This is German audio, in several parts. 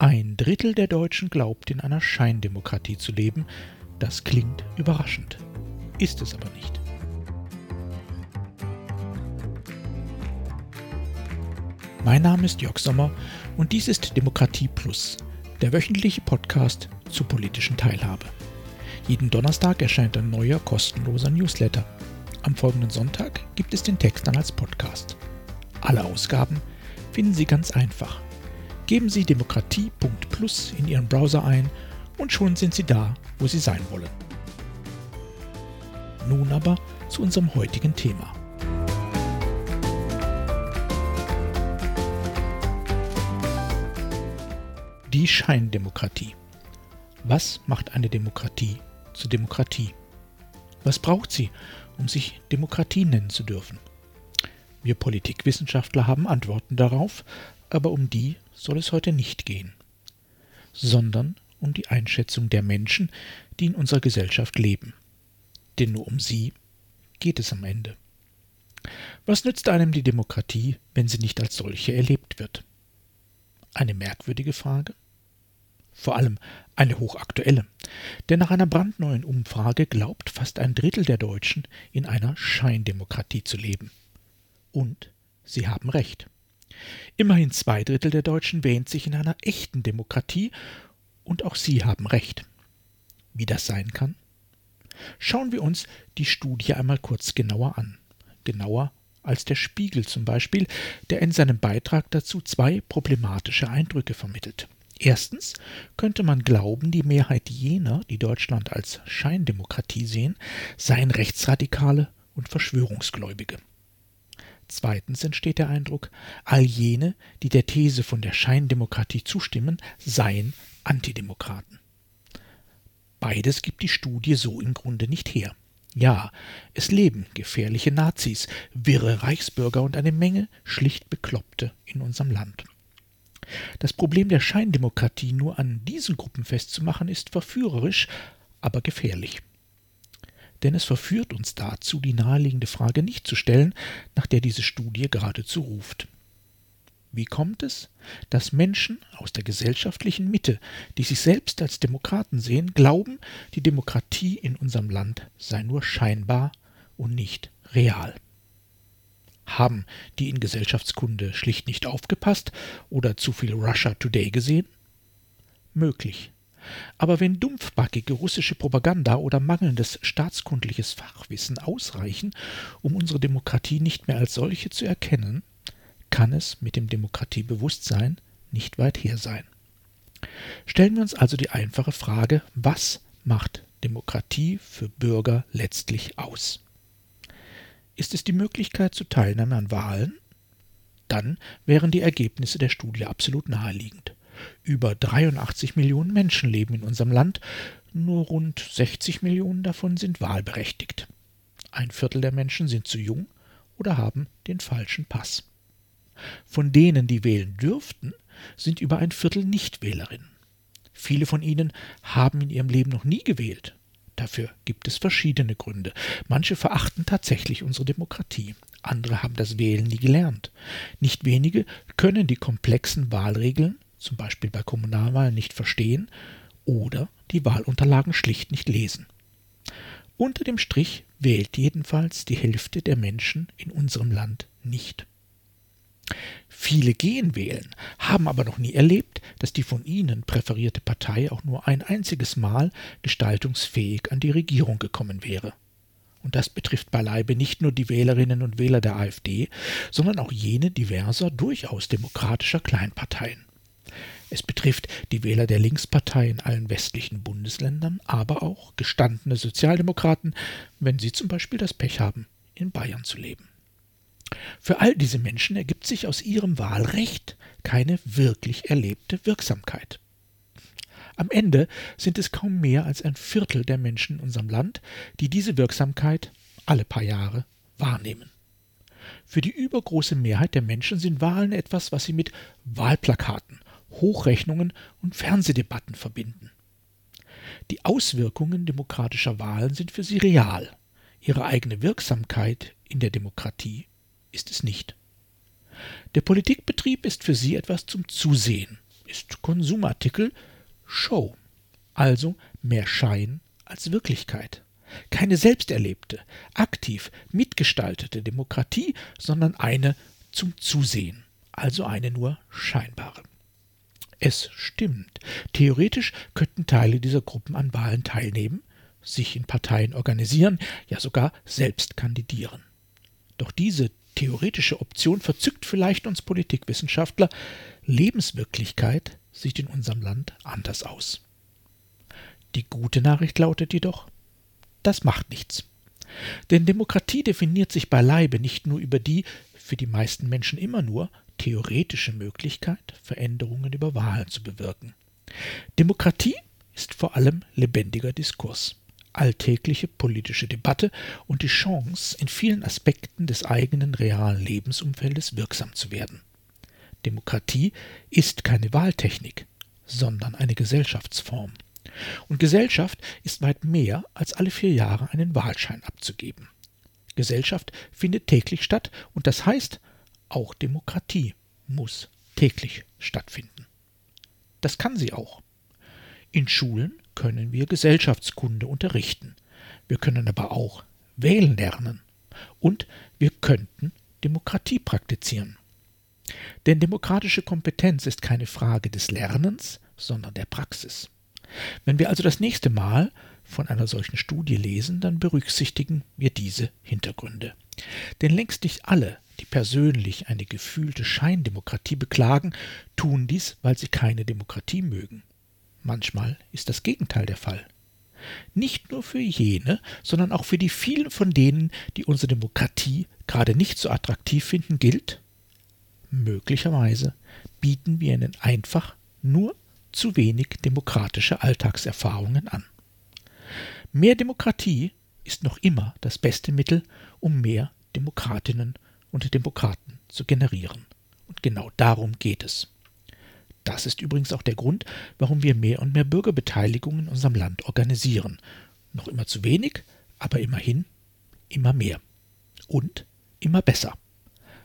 Ein Drittel der Deutschen glaubt, in einer Scheindemokratie zu leben. Das klingt überraschend, ist es aber nicht. Mein Name ist Jörg Sommer und dies ist Demokratie Plus, der wöchentliche Podcast zur politischen Teilhabe. Jeden Donnerstag erscheint ein neuer kostenloser Newsletter. Am folgenden Sonntag gibt es den Text dann als Podcast. Alle Ausgaben finden Sie ganz einfach Geben Sie demokratie.plus in Ihren Browser ein und schon sind Sie da, wo Sie sein wollen. Nun aber zu unserem heutigen Thema. Die Scheindemokratie. Was macht eine Demokratie zu Demokratie? Was braucht sie, um sich Demokratie nennen zu dürfen? Wir Politikwissenschaftler haben Antworten darauf, aber um die soll es heute nicht gehen, sondern um die Einschätzung der Menschen, die in unserer Gesellschaft leben. Denn nur um sie geht es am Ende. Was nützt einem die Demokratie, wenn sie nicht als solche erlebt wird? Eine merkwürdige Frage? Vor allem eine hochaktuelle. Denn nach einer brandneuen Umfrage glaubt fast ein Drittel der Deutschen, in einer Scheindemokratie zu leben. Und sie haben recht. Immerhin zwei Drittel der Deutschen wähnt sich in einer echten Demokratie, und auch sie haben recht. Wie das sein kann? Schauen wir uns die Studie einmal kurz genauer an. Genauer als der Spiegel zum Beispiel, der in seinem Beitrag dazu zwei problematische Eindrücke vermittelt. Erstens könnte man glauben, die Mehrheit jener, die Deutschland als Scheindemokratie sehen, seien Rechtsradikale und Verschwörungsgläubige. Zweitens entsteht der Eindruck, all jene, die der These von der Scheindemokratie zustimmen, seien Antidemokraten. Beides gibt die Studie so im Grunde nicht her. Ja, es leben gefährliche Nazis, wirre Reichsbürger und eine Menge schlicht Bekloppte in unserem Land. Das Problem der Scheindemokratie nur an diesen Gruppen festzumachen, ist verführerisch, aber gefährlich denn es verführt uns dazu, die naheliegende Frage nicht zu stellen, nach der diese Studie geradezu ruft. Wie kommt es, dass Menschen aus der gesellschaftlichen Mitte, die sich selbst als Demokraten sehen, glauben, die Demokratie in unserem Land sei nur scheinbar und nicht real? Haben die in Gesellschaftskunde schlicht nicht aufgepasst oder zu viel Russia Today gesehen? Möglich. Aber wenn dumpfbackige russische Propaganda oder mangelndes staatskundliches Fachwissen ausreichen, um unsere Demokratie nicht mehr als solche zu erkennen, kann es mit dem Demokratiebewusstsein nicht weit her sein. Stellen wir uns also die einfache Frage, was macht Demokratie für Bürger letztlich aus? Ist es die Möglichkeit zur Teilnahme an Wahlen? Dann wären die Ergebnisse der Studie absolut naheliegend. Über 83 Millionen Menschen leben in unserem Land, nur rund 60 Millionen davon sind wahlberechtigt. Ein Viertel der Menschen sind zu jung oder haben den falschen Pass. Von denen, die wählen dürften, sind über ein Viertel Nichtwählerinnen. Viele von ihnen haben in ihrem Leben noch nie gewählt. Dafür gibt es verschiedene Gründe. Manche verachten tatsächlich unsere Demokratie. Andere haben das Wählen nie gelernt. Nicht wenige können die komplexen Wahlregeln zum Beispiel bei Kommunalwahlen, nicht verstehen oder die Wahlunterlagen schlicht nicht lesen. Unter dem Strich wählt jedenfalls die Hälfte der Menschen in unserem Land nicht. Viele gehen wählen, haben aber noch nie erlebt, dass die von ihnen präferierte Partei auch nur ein einziges Mal gestaltungsfähig an die Regierung gekommen wäre. Und das betrifft beileibe nicht nur die Wählerinnen und Wähler der AfD, sondern auch jene diverser, durchaus demokratischer Kleinparteien. Es betrifft die Wähler der Linkspartei in allen westlichen Bundesländern, aber auch gestandene Sozialdemokraten, wenn sie zum Beispiel das Pech haben, in Bayern zu leben. Für all diese Menschen ergibt sich aus ihrem Wahlrecht keine wirklich erlebte Wirksamkeit. Am Ende sind es kaum mehr als ein Viertel der Menschen in unserem Land, die diese Wirksamkeit alle paar Jahre wahrnehmen. Für die übergroße Mehrheit der Menschen sind Wahlen etwas, was sie mit Wahlplakaten Hochrechnungen und Fernsehdebatten verbinden. Die Auswirkungen demokratischer Wahlen sind für sie real. Ihre eigene Wirksamkeit in der Demokratie ist es nicht. Der Politikbetrieb ist für sie etwas zum Zusehen ist Konsumartikel Show, also mehr Schein als Wirklichkeit. Keine selbsterlebte, aktiv mitgestaltete Demokratie, sondern eine zum Zusehen, also eine nur scheinbare. Es stimmt, theoretisch könnten Teile dieser Gruppen an Wahlen teilnehmen, sich in Parteien organisieren, ja sogar selbst kandidieren. Doch diese theoretische Option verzückt vielleicht uns Politikwissenschaftler, Lebenswirklichkeit sieht in unserem Land anders aus. Die gute Nachricht lautet jedoch, das macht nichts. Denn Demokratie definiert sich beileibe nicht nur über die, für die meisten Menschen immer nur, theoretische Möglichkeit, Veränderungen über Wahlen zu bewirken. Demokratie ist vor allem lebendiger Diskurs alltägliche politische Debatte und die Chance, in vielen Aspekten des eigenen realen Lebensumfeldes wirksam zu werden. Demokratie ist keine Wahltechnik, sondern eine Gesellschaftsform. Und Gesellschaft ist weit mehr, als alle vier Jahre einen Wahlschein abzugeben. Gesellschaft findet täglich statt und das heißt, auch Demokratie muss täglich stattfinden. Das kann sie auch. In Schulen können wir Gesellschaftskunde unterrichten. Wir können aber auch wählen lernen. Und wir könnten Demokratie praktizieren. Denn demokratische Kompetenz ist keine Frage des Lernens, sondern der Praxis. Wenn wir also das nächste Mal von einer solchen Studie lesen, dann berücksichtigen wir diese Hintergründe. Denn längst nicht alle, die persönlich eine gefühlte Scheindemokratie beklagen, tun dies, weil sie keine Demokratie mögen. Manchmal ist das Gegenteil der Fall. Nicht nur für jene, sondern auch für die vielen von denen, die unsere Demokratie gerade nicht so attraktiv finden, gilt, möglicherweise bieten wir ihnen einfach nur zu wenig demokratische Alltagserfahrungen an. Mehr Demokratie ist noch immer das beste Mittel, um mehr Demokratinnen und Demokraten zu generieren. Und genau darum geht es. Das ist übrigens auch der Grund, warum wir mehr und mehr Bürgerbeteiligung in unserem Land organisieren. Noch immer zu wenig, aber immerhin immer mehr. Und immer besser.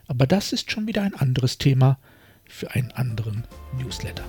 Aber das ist schon wieder ein anderes Thema für einen anderen Newsletter.